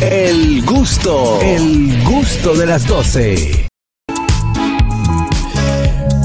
El gusto, el gusto de las 12.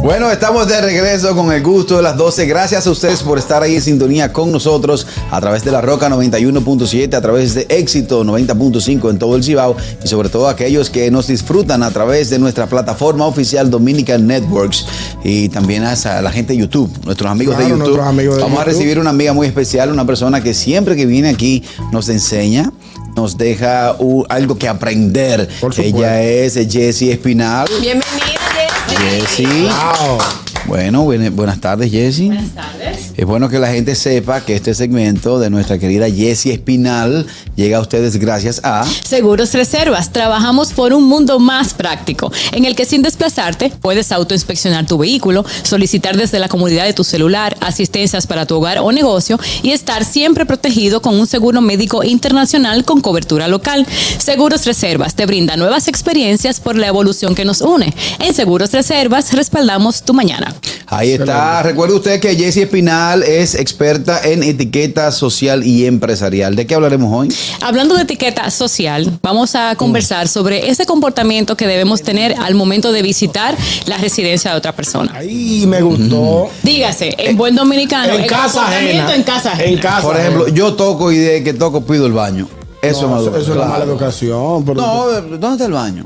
Bueno, estamos de regreso con el gusto de las 12. Gracias a ustedes por estar ahí en sintonía con nosotros a través de la Roca 91.7, a través de Éxito 90.5 en todo el Cibao y sobre todo aquellos que nos disfrutan a través de nuestra plataforma oficial Dominican Networks y también a la gente de YouTube, nuestros amigos Claro, de YouTube. nuestros amigos de Vamos a recibir una amiga muy especial, una persona que siempre que viene aquí nos enseña. Nos deja uh, algo que aprender. Ella es Jessie Espinal. Bienvenida, Jessy. Jessie. Wow. Bueno, buena- buenas tardes, Jessie. Buenas tardes. Es bueno que la gente sepa que este segmento de nuestra querida Jessie Espinal llega a ustedes gracias a Seguros Reservas. Trabajamos por un mundo más práctico, en el que sin desplazarte puedes autoinspeccionar tu vehículo, solicitar desde la comodidad de tu celular asistencias para tu hogar o negocio y estar siempre protegido con un seguro médico internacional con cobertura local. Seguros Reservas te brinda nuevas experiencias por la evolución que nos une. En Seguros Reservas respaldamos tu mañana. Ahí está. Recuerde usted que Jessie Espinal es experta en etiqueta social y empresarial. ¿De qué hablaremos hoy? Hablando de etiqueta social, vamos a conversar sobre ese comportamiento que debemos tener al momento de visitar la residencia de otra persona. Ahí me gustó. Dígase, en buen dominicano, En el casa ajena. en casa ajena. En casa Por ejemplo, yo toco y de que toco pido el baño. Eso No, es maduro. Eso es una Claro. mala educación. pero- No, ¿dónde está el baño?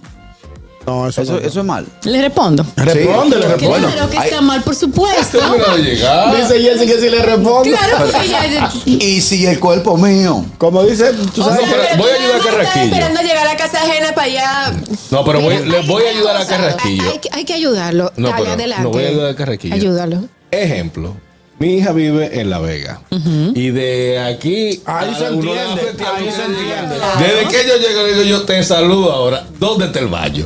No, eso, Eso, no. eso es mal. Le respondo. Responde, le responde. Claro que está mal, por supuesto. Dice Jessy que si le responde. Claro, porque ya... Y si el cuerpo mío. Como dice, tú O sabes sea, que- pero voy a ayudar a Carrasquillo. esperando llegar a la casa ajena para allá. No, pero voy- le voy a ayudar a Carrasquillo. Hay, hay que- hay que ayudarlo. No, Dale, pero adelante. no voy a ayudar a Carrasquillo. Ayúdalo. Ejemplo. Mi hija vive en La Vega. Y de aquí. Ahí se entiende, ahí se. Desde que yo llego, le digo, yo te saludo ahora. ¿Dónde está el baño?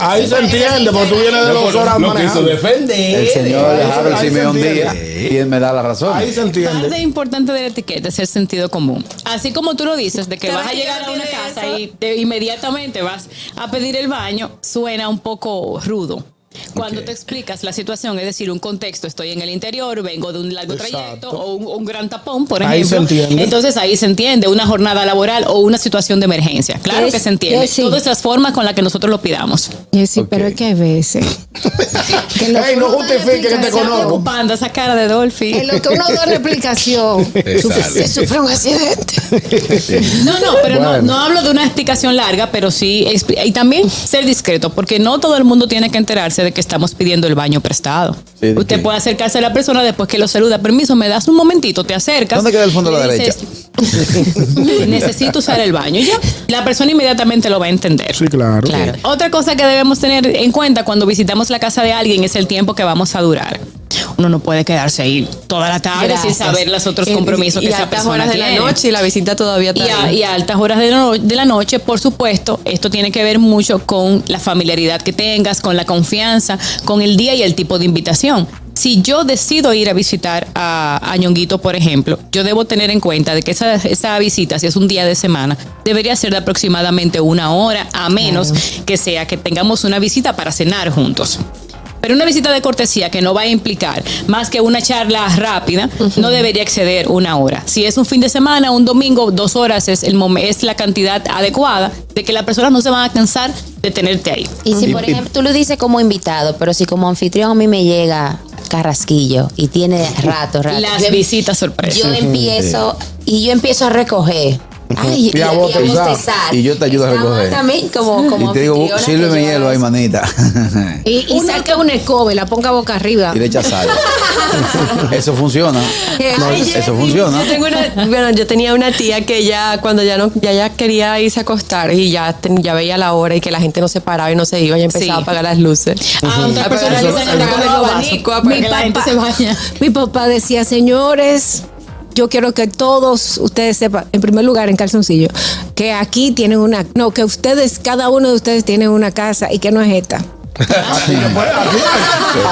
Ahí se entiende, porque tú vienes de dos horas Lo quiso manejando. defender. El señor se Simeón. Díaz. Y él me da la razón. Ahí se Parte entiende. importante de la etiqueta es el sentido común. Así como tú lo dices, de que ¿Sabes vas a que llegar a una casa y de- inmediatamente vas a pedir el baño, suena un poco rudo. Cuando te explicas la situación, es decir, un contexto, estoy en el interior, vengo de un largo Exacto. trayecto o un, un gran tapón, por Ahí ejemplo. se entiende. Entonces ahí se entiende una jornada laboral o una situación de emergencia. Claro que se entiende. yes, sí. Todas las formas con las que nosotros lo pidamos. Jessy, Ok. pero es que hay veces. que lo Ey, que no justifique que te conozco. Preocupando esa cara de Dolphy. En lo que uno da la explicación, se sufre un accidente. No, no, pero no- Bueno. no, hablo de una explicación larga, pero sí, y también ser discreto, porque no todo el mundo tiene que enterarse de que estamos pidiendo el baño prestado. Sí, ¿de Usted qué? puede acercarse a la persona después que lo saluda, permiso, me das un momentito, te acercas. ¿Dónde queda el fondo a la dices, Necesito usar el baño. Ya, la persona inmediatamente lo va a entender. Sí, claro. Claro. Otra cosa que debemos tener en cuenta cuando visitamos la casa de alguien es el tiempo que vamos a durar. Uno no puede quedarse ahí toda la tarde sin saber los otros Y- compromisos y, que a esa altas persona horas de la noche y la visita todavía Y a, y altas horas de no- de la noche, por supuesto, esto tiene que ver mucho con la familiaridad que tengas, con la confianza, con el día y el tipo de invitación. Si yo decido ir a visitar a, a Ñonguito, por ejemplo, yo debo tener en cuenta de que esa, esa visita, si es un día de semana, debería ser de aproximadamente una hora, a menos que sea que tengamos una visita para cenar juntos. Pero una visita de cortesía que no va a implicar más que una charla rápida, no debería exceder una hora. Si es un fin de semana, un domingo, dos horas es, el es la cantidad adecuada de que las personas no se van a cansar de tenerte ahí. Y si, por ejemplo, tú lo dices como invitado, pero si como anfitrión a mí me llega Carrasquillo y tiene rato, rato. Las yo- visitas sorpresa. Yo empiezo y yo empiezo a recoger. Ay, Y a bostezar. Y yo te ayudo a recoger. También como, como y te digo, sírveme hielo ahí, manita. Y, y saca una escoba y la ponga boca arriba. y le echa sal. Eso funciona. Ay, eso Jessy, funciona. Yo, tengo una- bueno, yo tenía una tía que ya cuando ya no ya ya quería irse a acostar y ya, ten- ya veía la hora y que la gente no se paraba y no se iba y empezaba Sí. a apagar las luces. A otras Apagar personas las le luces, dicen, apagar "Con los el abanico, abanico, apagar que la gente se baña. Mi papá decía, señores, yo quiero que todos ustedes sepan, en primer lugar, en calzoncillo, que aquí tienen una, no, que ustedes, cada uno de ustedes tienen una casa y que no es esta. Así pues,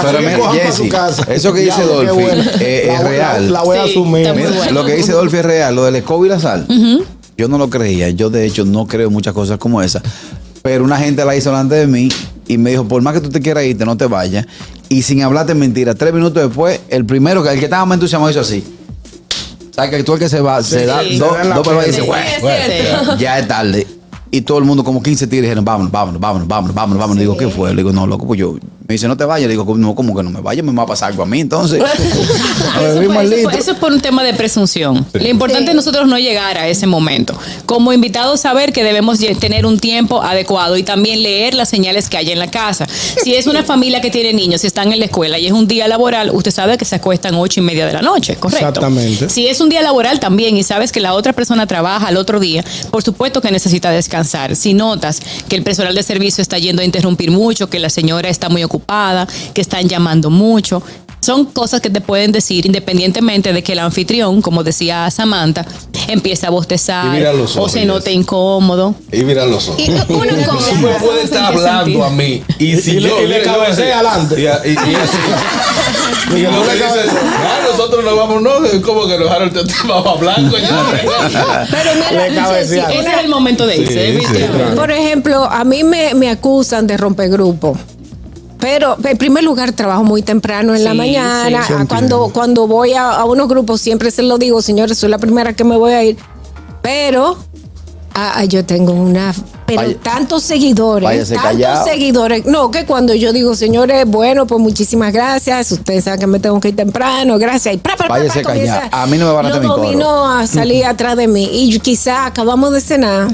Pero mira, casa. eso que dice Dolphy, bueno. eh, es real. La voy a asumir. Mira, bueno. Lo que dice Dolphy es real, lo del escoba y la sal. Yo no lo creía. Yo, de hecho, no creo muchas cosas como esa. Pero una gente la hizo delante de mí y me dijo: Por más que tú te quieras irte, no te vayas. Y sin hablarte mentira, tres minutos después, el primero, que el que estaba más entusiasmado, hizo así. ¿Sabes que tú el que se va, se da Sí. dos pruebas y dice, "Güey, es ya es tarde. Y todo el mundo, como 15 tigres, dijeron, vámonos, vámonos, vámonos, vámonos, vámonos, vámonos. Digo, ¿qué fue? Le digo, no, loco, pues yo. Me dice, no te vayas. Le digo, no, como que no me vaya, me va a pasar algo a mí, entonces. Eso, Bebimos fue- el eso fue- litro. eso es por un tema de presunción. Lo importante es nosotros no llegar a ese momento. Como invitados, saber que debemos tener un tiempo adecuado y también leer las señales que hay en la casa. Si es una familia que tiene niños, si están en la escuela y es un día laboral, usted sabe que se acuestan ocho y media de la noche, ¿correcto? Exactamente. Si es un día laboral también y sabes que la otra persona trabaja al otro día, por supuesto que necesita descansar. Si notas que el personal de servicio está yendo a interrumpir mucho, que la señora está muy ocupada, que están llamando mucho, son cosas que te pueden decir independientemente de que el anfitrión, como decía Samantha, empiece a bostezar los o ojos, se note incómodo. Y mira los ojos. Y cosa, Tú me puedes estar ¿En qué hablando a mí. Y si Y le- yo y le cabecea adelante. Y, y, y así. Y que no tú le dices, ah, nosotros nos vamos, no, es como que nos dejaron el tema blanco ya. pero mira, Ese es el momento de irse. Por ejemplo, a mí me, me acusan de romper grupo. Pero en primer lugar trabajo muy temprano en la mañana. sí, Ah, cuando, cuando voy a, a unos grupos siempre se lo digo, señores, soy la primera que me voy a ir. Pero ah, ah, yo tengo una... Pero Vaya- tantos seguidores, tantos callado. seguidores. No, que cuando yo digo, señores, bueno, pues muchísimas gracias. Ustedes saben que me tengo que ir temprano, gracias. Y pra, pra, pra, comienza. A mí no me van a hacer mi coro. a salir atrás de mí. Y quizá acabamos de cenar.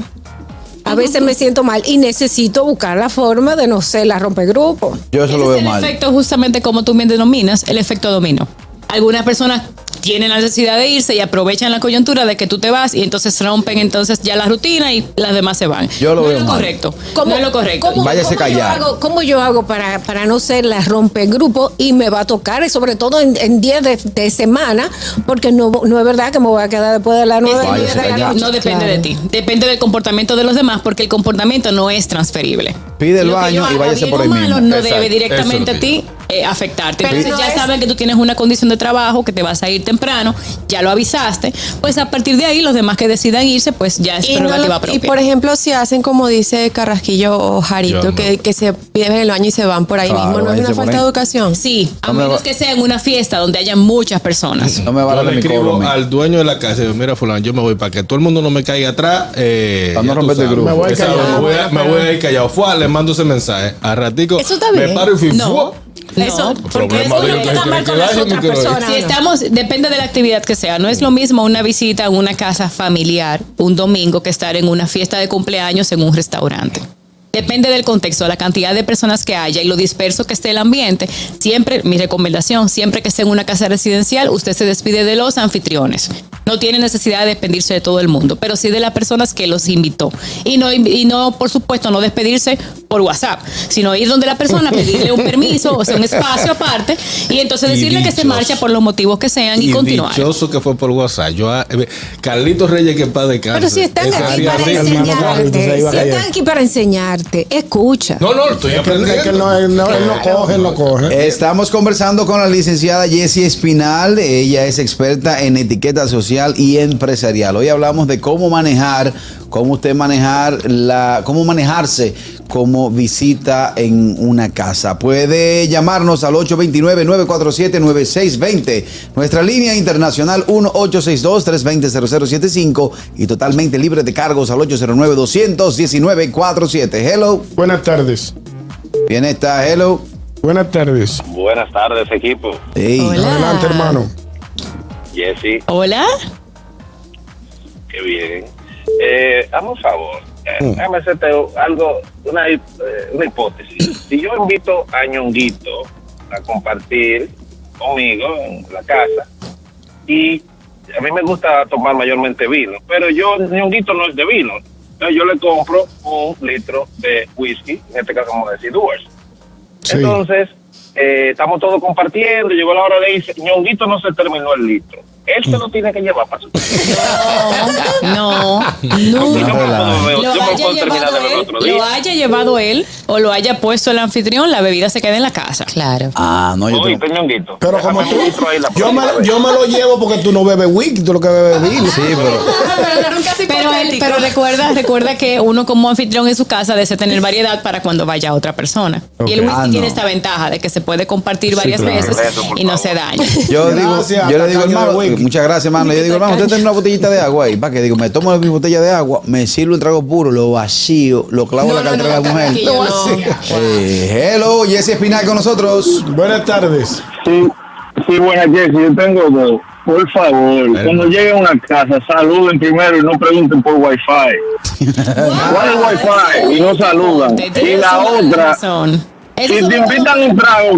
A veces me siento mal y necesito buscar la forma de no ser la rompegrupo. Yo eso Ese lo es veo el mal. efecto justamente como tú bien denominas, el efecto dominó. Algunas personas tienen la necesidad de irse y aprovechan la coyuntura de que tú te vas y entonces rompen entonces ya la rutina y las demás se van. Yo lo no veo es lo mal. correcto. no es lo correcto. ¿Cómo, Váyase cómo yo callado. hago, cómo yo hago para, para no ser la rompegrupo y me va a tocar, y sobre todo en, en días de, de semana, porque no, no es verdad que me voy a quedar después de no, Váyase de la noche. no depende Claro. de ti, depende del comportamiento de los demás porque el comportamiento no es transferible. Pide el Lo que baño yo y váyase por malo mismo. no Exacto, debe directamente a ti eh, afectarte. Pero Entonces no ya es- saben que tú tienes una condición de trabajo, que te vas a ir temprano, ya lo avisaste, pues a partir de ahí los demás que decidan irse, pues ya es Y, no prerrogativa lo- y propia. por ejemplo, si hacen como dice Carrasquillo o Jarito, no. que, que se piden el baño y se van por ahí Claro, mismo, ¿no es una falta ahí. de educación? Sí, a No me menos va- que sea en una fiesta donde haya muchas personas. No me va a Yo dar le mi mí. al dueño de la casa mira fulano, yo me voy para que todo el mundo no me caiga atrás. Eh, Para no romperte el grupo. Me voy Exacto, callado. me voy a, me ir callado. Fue, le mando ese mensaje. A ratico. Eso está Me bien. paro y fui. No. Eso, Problema de que está mal con las otras personas. Si estamos, depende de la actividad que sea. No es lo mismo una visita a una casa familiar un domingo que estar en una fiesta de cumpleaños en un restaurante. Depende del contexto, la cantidad de personas que haya y lo disperso que esté el ambiente. Siempre, mi recomendación, siempre que esté en una casa residencial, usted se despide de los anfitriones. No tiene necesidad de despedirse de todo el mundo, pero sí de las personas que los invitó. Y no, y no por supuesto, no despedirse por WhatsApp, sino ir donde la persona, pedirle un permiso, o sea, un espacio aparte, y entonces Y decirle que se marcha por los motivos que sean y, Y continuar. dichoso que fue por WhatsApp. Yo, ah, eh, Carlitos Reyes, que paz de cáncer. Pero si están aquí para enseñarte, si están aquí para enseñarte, escucha. No, no, estoy aprendiendo. es que no, él no, él no coge, él no coge. Estamos conversando con la licenciada Jessie Espinal. Ella es experta en etiqueta social y empresarial. Hoy hablamos de cómo manejar, cómo usted manejar la, cómo manejarse como visita en una casa. Puede llamarnos al 829-947-9620. Nuestra línea internacional 1-862-320-0075 y totalmente libre de cargos al 809-219-47. Hello. Buenas tardes. Bien está, hello. Buenas tardes. Buenas tardes, equipo. Sí. Hola. Adelante, hermano. Jesse, Hola. qué bien. Eh, hazme un favor. Eh, Déjame hacerte algo, una, eh, una hipótesis. Si yo invito a Ñonguito a compartir conmigo en la casa y a mí me gusta tomar mayormente vino, pero yo, Ñonguito no es de vino. Entonces yo le compro un litro de whisky, en este caso vamos a decir Doers. Sí. Entonces, eh, estamos todos compartiendo, llegó la hora de irse, Ñonguito no se terminó el litro. Él se lo tiene que llevar para su casa. No, no. Lo haya llevado él o lo haya puesto el anfitrión, la bebida se queda en la casa. Claro. Ah, no, yo Oye, tengo... Pero como tú, yo me, yo me lo llevo porque tú no bebes whisky, tú lo que bebes es vino. Sí, pero... Pero, él- pero recuerda, recuerda que uno como anfitrión en su casa debe tener variedad para cuando vaya otra persona. Y el whisky Ah, no. tiene esta ventaja de que se puede compartir varias claro. veces Eso, y no se daña. Yo digo, yo le digo, muchas gracias, hermano. Yo digo, hermano, usted tiene una botellita de agua ahí. ¿Para qué? Digo, me tomo mi botella de agua, me sirvo el trago puro, lo vacío, lo clavo en la cartera de la mujer. No. Eh, hello, Jesse Espinal con nosotros. Buenas tardes. Sí, sí, buenas, Jessy, yo tengo dos. Por favor, cuando lleguen a una casa, saluden primero y no pregunten por Wi-Fi. ¿Cuál es Wi-Fi? Y no saludan. Y la otra, si te un- invitan un trago,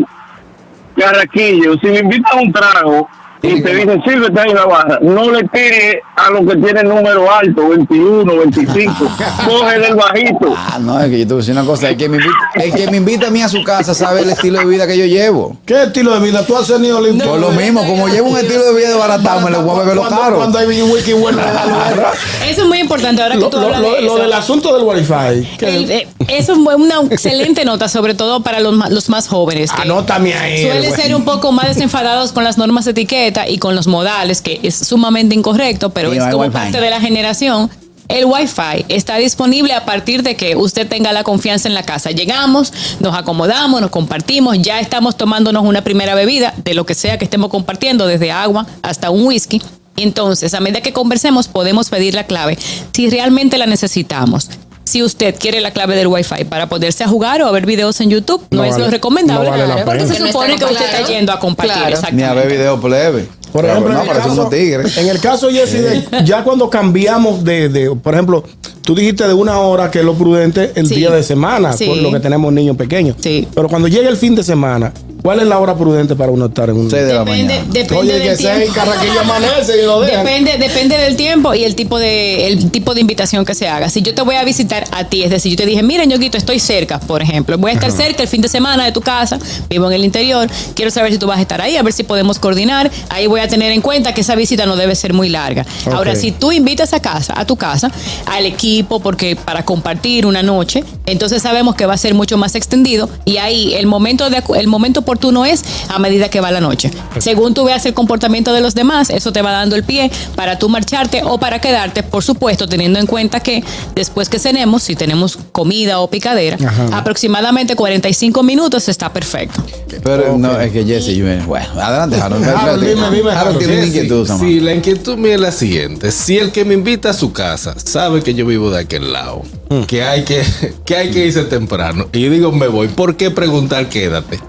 Carraquillo, si le invitan un trago y te dicen, sírvete ahí en la barra, no le tires a lo que tiene número alto, 21, 25, coge del bajito. Ah, no, es que yo te voy a decir una cosa. El que, me invita, el que me invita a mí a su casa sabe el estilo de vida que yo llevo. ¿Qué estilo de vida tú has tenido limpio? Por lo mismo, como llevo un estilo de vida de baratado, me lo voy a beber lo Cuando- caro. Cuando hay bueno, me da lugar. Eso es muy importante ahora que Lo, tú lo- hablas lo- de lo eso. del asunto del wifi. El- eh, eso es una excelente nota, sobre todo para los, los más jóvenes. que Anótame ahí. Suelen el- ser un poco más desenfadados con las normas de etiqueta y con los modales, que es sumamente incorrecto, pero es como parte de la generación. El Wi-Fi está disponible a partir de que usted tenga la confianza en la casa. Llegamos, nos acomodamos, nos compartimos, ya estamos tomándonos una primera bebida de lo que sea que estemos compartiendo, desde agua hasta un whisky. Entonces, a medida que conversemos, podemos pedir la clave si realmente la necesitamos. Si usted quiere la clave del Wi-Fi para poderse a jugar o a ver videos en YouTube, no, No es vale- lo recomendable. no vale la Claro, porque pena. se supone que usted está yendo a compartir. Claro. Ni a exactamente. ver video plebe. Por Pero ejemplo, no, en, el caso, tigres. en el caso, Jesse, de- ya cuando cambiamos de, de- por ejemplo, tú dijiste de una hora que es lo prudente el Sí. día de semana, Sí. por lo que tenemos niños pequeños. Sí. Pero cuando llega el fin de semana, ¿cuál es la hora prudente para uno estar en un... 6 de la Depende, mañana. depende Oye, del que seis tiempo. carraquillo amanece y lo dejan. Depende, depende del tiempo y el tipo de el tipo de invitación que se haga. Si yo te voy a visitar a ti, es decir, yo te dije, mira, ñoquito, estoy cerca, por ejemplo, voy a estar cerca el fin de semana de tu casa, vivo en el interior, quiero saber si tú vas a estar ahí, a ver si podemos coordinar. Ahí voy a tener en cuenta que esa visita no debe ser muy larga. Ahora, si tú invitas a casa, a tu casa, al equipo, porque para compartir una noche, entonces sabemos que va a ser mucho más extendido y ahí el momento de el momento oportuno es a medida que va la noche. Según tú veas el comportamiento de los demás, eso te va dando el pie para tú marcharte o para quedarte, por supuesto, teniendo en cuenta que después que cenemos, si tenemos comida o picadera, aproximadamente 45 minutos está perfecto. Pero no, es que Jesse, yo, bueno, adelante, Harold. Harold, dime, dime, Harold inquietud. Sí, la inquietud mía es la siguiente. Si el que me invita a su casa sabe que yo vivo de aquel lado, que, hay que, que hay que irse temprano, y yo digo me voy, ¿por qué preguntar quédate?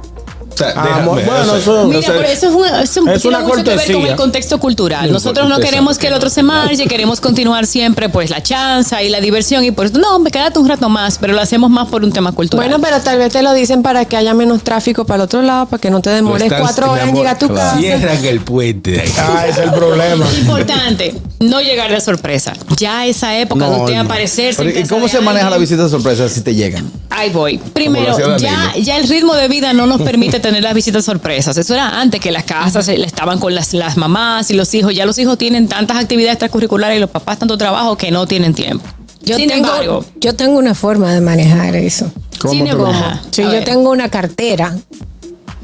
O sea, Ah, déjame, bueno, o sea, eso- Mira, o sea, pero eso es, una, eso es tiene una mucho que ver con el contexto cultural. Nosotros no queremos que el otro se marche, queremos continuar siempre pues la chanza y la diversión y por eso, no, me quédate un rato más, pero lo hacemos más por un tema cultural. Bueno, pero tal vez te lo dicen para que haya menos tráfico para el otro lado, para que no te demores están- cuatro horas en llegar a tu claro. casa. Cierran el puente de ahí. Ah, es el problema. Importante, no llegar de sorpresa. Ya esa época No, de usted no. aparecerse. ¿Y cómo se maneja la visita de sorpresa si te llegan? Ahí voy. Primero, ya, ya el ritmo de vida no nos permite tener las visitas sorpresas. Eso era antes que las casas estaban con las, las mamás y los hijos. Ya los hijos tienen tantas actividades extracurriculares y los papás tanto trabajo que no tienen tiempo. Yo Sin tengo, embargo, yo tengo una forma de manejar eso. ¿Cómo sin embargo, a yo ver. tengo una cartera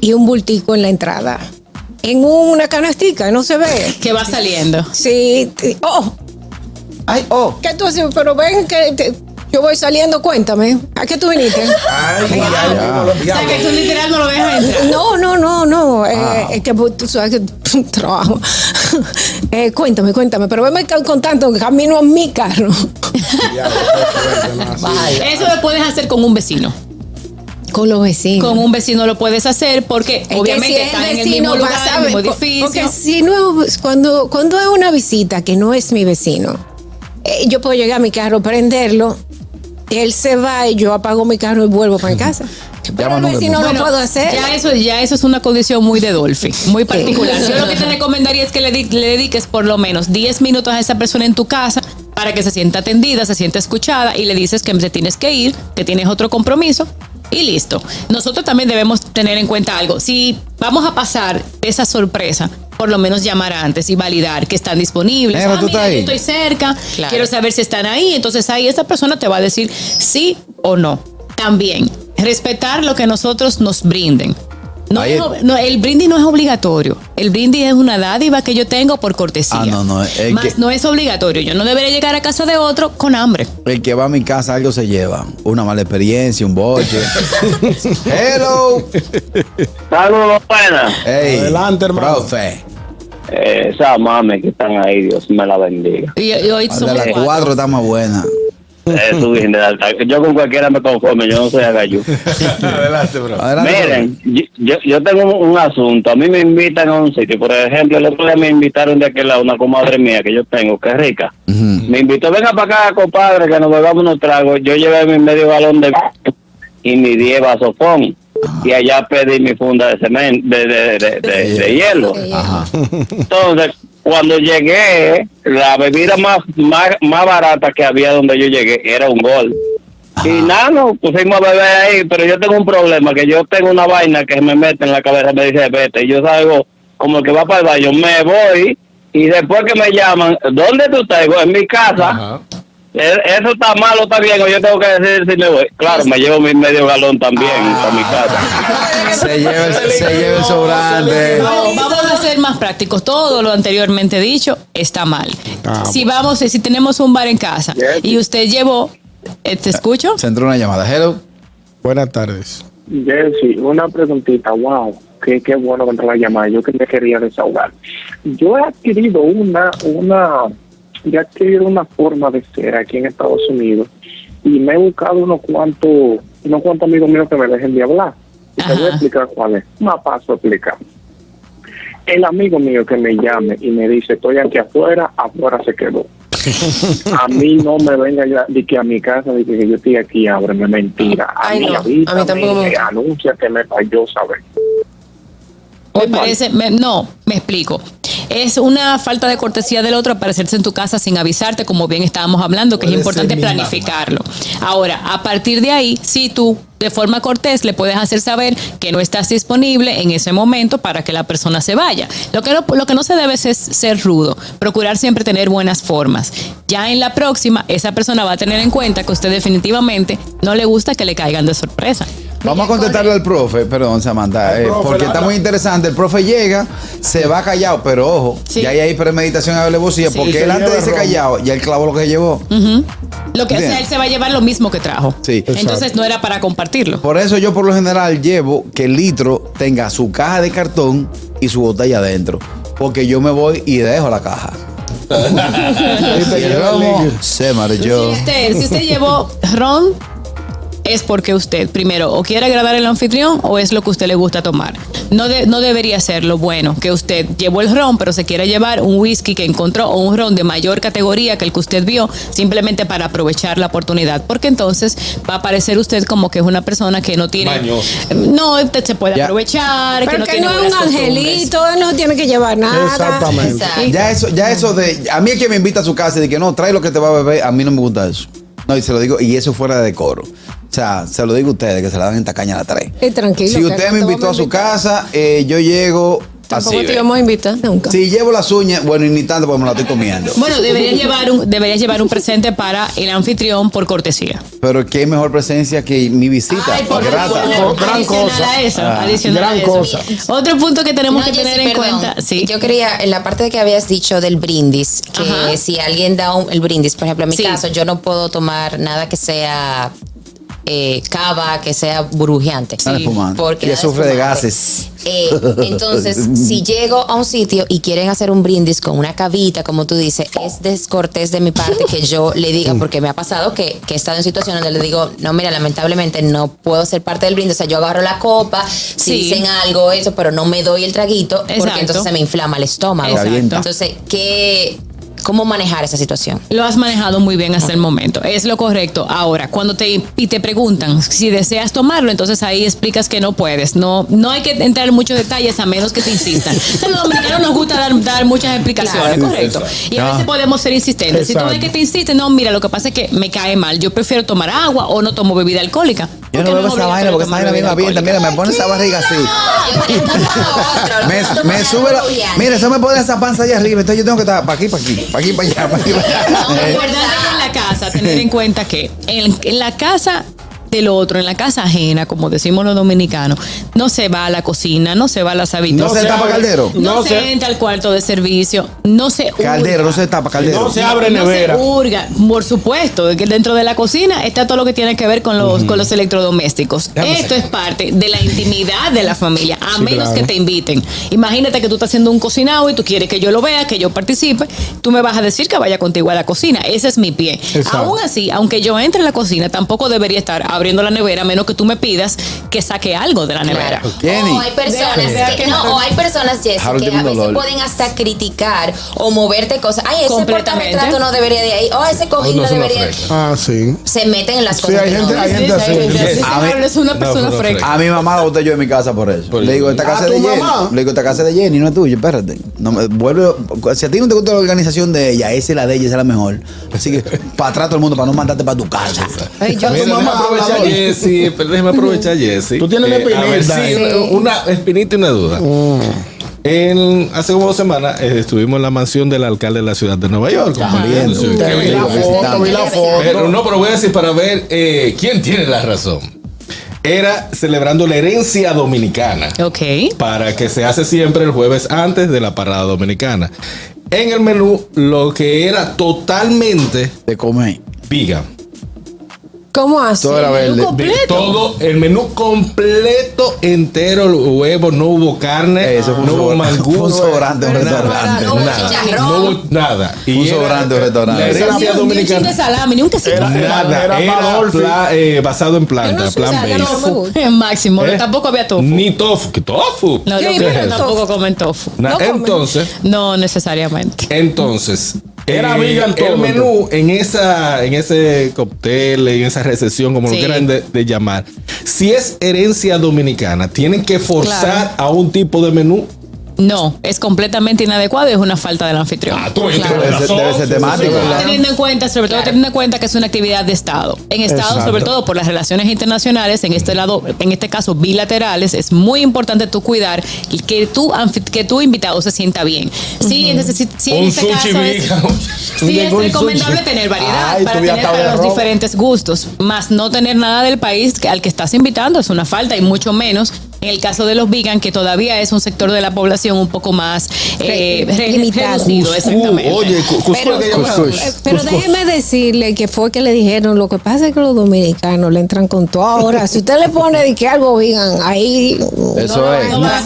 y un bultico en la entrada, en una canastica, no se ve. que va saliendo. Sí, oh, Ay, oh. ¿qué tú haces? Pero ven que te- yo voy saliendo, cuéntame. ¿A qué tú viniste? Ay, ay, ay, no lo O sea, que tú literal no lo dejas entrar. No, no, no, no. eh, es que tú sabes que trabajo. Eh, cuéntame, cuéntame. Pero venme con tanto camino a mi carro. Eso lo puedes hacer con un vecino. Con los vecinos. Con un vecino lo puedes hacer porque Es obviamente si es están en el mismo lugar, a el mismo ver, edificio. Porque si no, cuando, cuando es una visita que no es mi vecino, eh, yo puedo llegar a mi carro, prenderlo, él se va y yo apago mi carro y vuelvo para mi casa. Pero número. vecino Bueno, lo puedo hacer. Ya eso, ya eso es una condición muy de Dolphy, muy particular. Yo lo que te recomendaría es que le, le dediques por lo menos 10 minutos a esa persona en tu casa para que se sienta atendida, se sienta escuchada y le dices que te tienes que ir, que tienes otro compromiso. Y listo. Nosotros también debemos tener en cuenta algo. Si vamos a pasar esa sorpresa, por lo menos llamar antes y validar que están disponibles. Ah, ¿tú mira, estás yo ahí? estoy cerca, Claro. quiero saber si están ahí. Entonces ahí esta persona te va a decir sí o no. También, respetar lo que nosotros nos brinden. No Ahí- es no, el brindis no es obligatorio. El brindis es una dádiva que yo tengo por cortesía. Ah, no, no, el Más que- no es obligatorio. Yo no debería llegar a casa de otro con hambre. El que va a mi casa algo se lleva. Una mala experiencia, un boche. Hello. Saludos, buenas. Hey, Adelante, hermano. Profe. Eh, esas mames que están ahí, Dios me la bendiga. Y, y hoy somos cuatro. cuatro está más buena. Eh, su de alta. Yo con cualquiera me conforme, yo no soy agayú. Adelante, bro. Adelante. Miren, yo, yo- yo tengo un, un asunto. A mí me invitan a un sitio. Por ejemplo, el otro día me invitaron de aquel lado una comadre mía que yo tengo, que es rica. Me invitó, venga para acá, compadre, que nos bebamos unos tragos. Yo llevé mi medio galón de y mi 10 vasofón. Y allá pedí mi funda de cemento, de, de, de, de- de hielo. Ajá. Entonces, cuando llegué, la bebida más, más, más barata que había donde yo llegué era un gol. Y nada, nos pusimos a beber ahí, pero yo tengo un problema, que yo tengo una vaina que me mete en la cabeza, me dice, vete, y yo salgo como el que va para el baño, me voy, y después que me llaman, ¿dónde tú estás? Digo, en mi casa. Ajá. Eh, Eso está mal o está bien, o yo tengo que decir si me voy. Claro, me llevo mi medio galón también a mi casa. Se lleva, el- se lleva el sobrante. No, ser más prácticos. Todo lo anteriormente dicho está mal. Ah, si vamos, si tenemos un bar en casa y usted llevó, eh, ¿te escucho? Se entró una llamada. Hello. Buenas tardes. Jessy, una preguntita, wow, qué, qué bueno entró la llamada, yo que me quería desahogar. Yo he adquirido una, una, he adquirido una forma de ser aquí en Estados Unidos y me he buscado unos cuantos, unos cuantos amigos míos que me dejen de hablar. Y te voy a explicar cuál es. Más paso a explicar. El amigo mío que me llame y me dice, estoy aquí afuera, afuera se quedó. A mí no me venga ya de que a mi casa, de que yo estoy aquí, ábreme, mentira. A Ay, mí, no, avísame, a mí tampoco me gusta. anúnciateme para yo saber. Me parece, me- no, me explico. Es una falta de cortesía del otro aparecerse en tu casa sin avisarte, como bien estábamos hablando, que es importante planificarlo. Ahora, a partir de ahí, si tú de forma cortés le puedes hacer saber que no estás disponible en ese momento para que la persona se vaya. Lo que no, lo que no se debe es ser rudo, procurar siempre tener buenas formas. Ya en la próxima, esa persona va a tener en cuenta que usted definitivamente no le gusta que le caigan de sorpresa. Vamos a contestarle al profe, perdón, Samantha, eh, profe, porque la- está muy interesante. El profe llega, se va callado, pero ojo, Sí. ya hay ahí premeditación a alevosía, Sí. porque Se él antes dice callado, ya él clavó lo que llevó. Lo que sea, él se va a llevar lo mismo que trajo. Sí. Entonces no era para compartirlo. Por eso yo por lo general llevo que el litro tenga su caja de cartón y su botella adentro. Porque yo me voy y dejo la caja. Y el el se marchó. Si usted, si usted llevó ron, es porque usted, primero, o quiere agradar al anfitrión o es lo que a usted le gusta tomar. No, de- no debería ser lo bueno que usted llevó el ron, pero se quiere llevar un whisky que encontró o un ron de mayor categoría que el que usted vio, simplemente para aprovechar la oportunidad. Porque entonces va a parecer usted como que es una persona que no tiene. Mañoso. No, usted se puede Ya. aprovechar, que Pero no que tiene no es un angelito, él no tiene que llevar nada. Exactamente. Exacto. Ya eso, ya eso de. A mí es que me invita a su casa y de que no, trae lo que te va a beber. A mí no me gusta eso. No, y se lo digo, y eso fuera de decoro. O sea, se lo digo a ustedes, que se la dan en tacaña a la tres. Eh, tranquilo, Si usted me invitó a su casa, eh, yo llego Tampoco así. te íbamos a invitar. Nunca. Si llevo las uñas, bueno, y ni tanto porque me la estoy comiendo. Bueno, deberías llevar un, deberías llevar un presente para el anfitrión por cortesía. Pero qué mejor presencia que mi visita. Ay, por grata. favor, gran adicional cosa. a eso, Ah, adicional a gran eso. cosa. Otro punto que tenemos No, que tener en perdón. cuenta, sí. Yo quería, en la parte de que habías dicho del brindis, que Ajá. si alguien da un- el brindis, por ejemplo, en mi Sí. caso, yo no puedo tomar nada que sea eh, cava, que sea burbujeante. Espumante. Porque Ella sufre de gases. Eh, entonces, si llego a un sitio y quieren hacer un brindis con una cavita, como tú dices, es descortés de mi parte que yo le diga, porque me ha pasado que, que he estado en situaciones donde le digo, no, mira, lamentablemente no puedo ser parte del brindis. O sea, yo agarro la copa, si Sí. dicen algo, eso, pero no me doy el traguito, porque entonces se me inflama el estómago. Exacto. avienta. Entonces, ¿qué, ¿cómo manejar esa situación? Lo has manejado muy bien hasta el momento. Es lo correcto. Ahora, cuando te, y te preguntan si deseas tomarlo, entonces ahí explicas que no puedes. No, no hay que entrar en muchos detalles a menos que te insistan. A los dominicanos nos gusta dar, dar muchas explicaciones, Claro. correcto. Y a Ah. veces podemos ser insistentes. Si tú ves que te insisten, no, mira, lo que pasa es que me cae mal. Yo prefiero tomar agua o no tomo bebida alcohólica. Yo no bebo es esa vaina porque esa vaina bien abierta. Mira, me pone esa barriga así. Me, me sube la. Mira, eso me pone esa panza allá arriba. Entonces yo tengo que estar para aquí, para aquí, para aquí, para allá, para aquí, para allá. No, importante en la casa, tener en cuenta que en, en la casa del otro, en la casa ajena, como decimos los dominicanos, no se va a la cocina, no se va a las No habitaciones. se tapa caldero. No, No se, se- entra al cuarto de servicio, no se Caldero, no se tapa caldero. No se abre No nevera. se hurga, por supuesto, que dentro de la cocina está todo lo que tiene que ver con los, con los electrodomésticos. Esto es parte de la intimidad de la familia, a Sí, menos claro. que te inviten. Imagínate que tú estás haciendo un cocinado y tú quieres que yo lo vea, que yo participe, tú me vas a decir que vaya contigo a la cocina. Ese es mi pie. Exacto. Aún así, aunque yo entre a la cocina, tampoco debería estar abriendo la nevera, a menos que tú me pidas que saque algo de la nevera. Claro. O hay personas que, no, o hay personas, Jessy, que a veces dolor. pueden hasta criticar o moverte cosas. Ay, ese portarretrato no debería de ahí. Oh, ese cojín No, no debería. Ah, sí. Se meten en las Sí, cosas. hay que no gente- hay gente así. Sí, es una persona no, freca. A mi mamá la boté yo en mi casa por eso. Por le digo, esta casa es ¿tu de Jenny. mamá? Le digo, esta casa es de Jenny, no es tuya, espérate. No me vuelve, si a ti no te gusta la organización de ella, esa es la de ella, esa es la mejor. Así que para atrás todo el mundo, para no mandarte para tu casa. Ay, yo- Mira, tu mamá habla, Jessy, pero déjame aprovechar Jessy. Tú tienes una a ver, espinita. sí, una, una espinita y una duda. En, hace como dos semanas eh, estuvimos en la mansión del alcalde de la ciudad de Nueva York. Sí, Te vi la foto, vi la foto. Pero no, pero voy a decir para ver eh, quién tiene la razón. Era celebrando la herencia dominicana. Ok. Para que se hace siempre el jueves antes de la parada dominicana. En el menú, lo que era totalmente De comer. vegan. ¿Cómo así? Todo era verde. completo. Todo el menú completo entero, huevos, no hubo carne, Eso fue un no hubo mangú, un no- sobrante, un restaurante. No hubo nada, no hubo nada. Un era- sobrante, un restaurante. La Ni un de salami, ni un quesito. Era- Nada, era era, Badolfi. pla- eh, basado en planta, no plan me gusta. Máximo. ¿Eh? Tampoco había tofu. Ni tofu. ¿Qué tofu? No, Sí, pero tofu. tampoco comen tofu. Na- no comen. entonces, No necesariamente. entonces. Era vegan todo, El menú en esa, en ese cóctel, en esa recesión, como Sí. lo quieran de, de llamar, si es herencia dominicana, tienen que forzar a un tipo de menú. No, es completamente inadecuado y es una falta del anfitrión. Ah, tú Claro. Debe ser, debe ser temático. Teniendo en cuenta, sobre todo teniendo en cuenta que es una actividad de Estado. En Estado, Exacto. sobre todo por las relaciones internacionales, en este lado, en este caso bilaterales, es muy importante tú cuidar que tu que tu invitado se sienta bien. Sí, entonces, si, si en un este sushi caso es, sí es recomendable sushi. tener variedad Ay, para tener para los diferentes gustos, más no tener nada del país que- al que estás invitando es una falta y mucho menos en el caso de los vegan que todavía es un sector de la población un poco más eh, re- Limitado. exactamente. oye, cuscú Pero, eh, pero déjeme decirle que fue que le dijeron, lo que pasa es que los dominicanos le entran con todo. Ahora, si usted le pone de que algo vegan, ahí... Eso es. No va a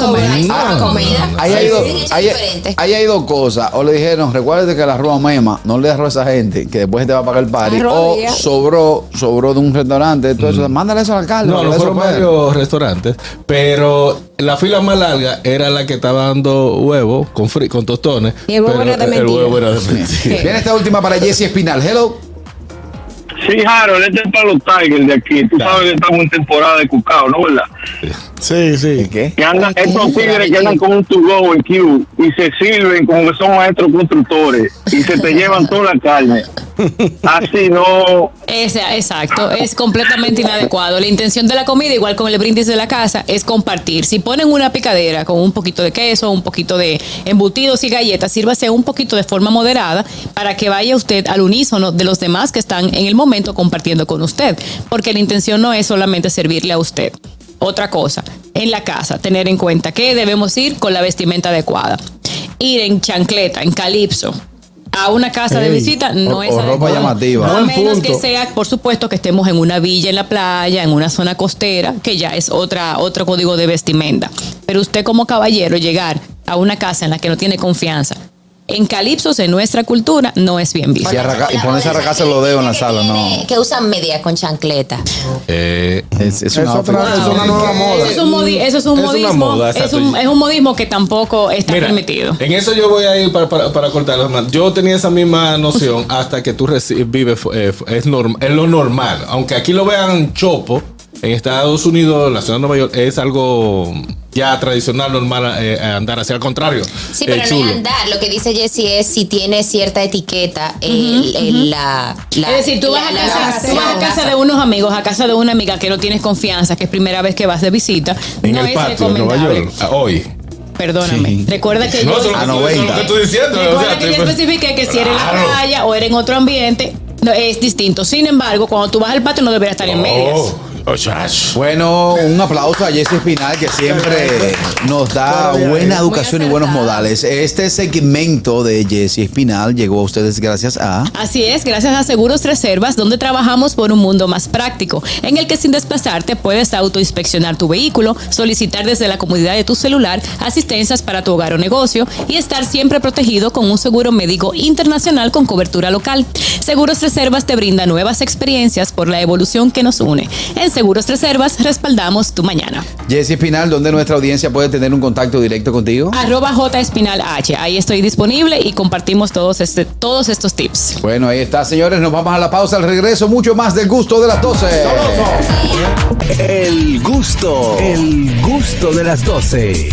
Ah, comida. Ahí hay, dos, ahí, hay cosas. O le dijeron, recuérdate que el arroz mema, no le arroz a esa gente, que después te va a pagar el party. O sobró, sobró de un restaurante, todo eso. Mándale eso al alcalde. No, no fueron varios restaurantes, pero la fila más larga era la que estaba dando huevo con, fri- con tostones. Y el huevo pero era de El mentira. huevo era de mentira. Viene esta última para Jesse Espinal. Hello. Sí, Harold, este es para los Tigers de aquí. Tú sabes que estamos en temporada de cucao, ¿no verdad? Sí, sí. ¿Qué? Que andan, estos tigres que andan con un to-go en Q y se sirven como que son maestros constructores y se te llevan toda la carne. Así no. Ese, exacto, es completamente inadecuado. La intención de la comida, igual con el brindis de la casa, es compartir. Si ponen una picadera con un poquito de queso, un poquito de embutidos y galletas, sírvase un poquito de forma moderada para que vaya usted al unísono de los demás que están en el momento compartiendo con usted. Porque la intención no es solamente servirle a usted. Otra cosa, en la casa, tener en cuenta que debemos ir con la vestimenta adecuada. Ir en chancleta, en calipso, a una casa de visita no o- es o ropa llamativa. A Buen menos punto. que sea, por supuesto, que estemos en una villa en la playa, en una zona costera, que ya es otra, otro código de vestimenta. Pero usted como caballero llegar a una casa en la que no tiene confianza, en calipsos, en nuestra cultura, no es bien visto. Y arraca- y ponerse a arracarse los dedos en la sala, no. Que usan media con chancleta. Eh, Es, es Es una otra- outfit. es una nueva moda. Eso es un, modi- eso es un modismo, moda, es, un, es un modismo que tampoco está Mira, permitido. En eso yo voy a ir para, para, para cortar las manos. Yo tenía esa misma noción hasta que tú vives, eh, es, norm- es lo normal. Aunque aquí lo vean chopo, en Estados Unidos, la ciudad de Nueva York, es algo ya tradicional, normal, eh, andar hacia el contrario. Sí, Eh, pero no es andar. Lo que dice Jessie es si tiene cierta etiqueta el- el- la, la- es decir, tú vas, a casa, tú vas a casa de unos amigos, a casa de una amiga que no tienes confianza, que es primera vez que vas de visita. En no el es patio de Nueva recomendable. York. Hoy. Perdóname. Sí. Recuerda que No, yo. es lo A que tú- 90. eso es lo que estoy diciendo. Recuerda o sea, que yo estoy- especifiqué que si era en la playa o era en otro ambiente, no, es distinto. Sin embargo, cuando tú vas al patio no deberías estar en medias. Bueno, un aplauso a Jesse Espinal que siempre nos da buena educación y buenos modales. Este segmento de Jesse Espinal llegó a ustedes gracias a Así es, gracias a Seguros Reservas, donde trabajamos por un mundo más práctico, en el que sin desplazarte puedes autoinspeccionar tu vehículo, solicitar desde la comodidad de tu celular asistencias para tu hogar o negocio y estar siempre protegido con un seguro médico internacional con cobertura local. Seguros Reservas te brinda nuevas experiencias por la evolución que nos une. En Seguros Reservas respaldamos tu mañana. Jesse Espinal, donde nuestra audiencia puede tener un contacto directo contigo. Arroba J Espinal H. Ahí estoy disponible y compartimos todos, este, todos estos tips. Bueno, ahí está, señores. Nos vamos a la pausa. Al regreso, mucho más del gusto de las 12. El gusto, el gusto de las 12.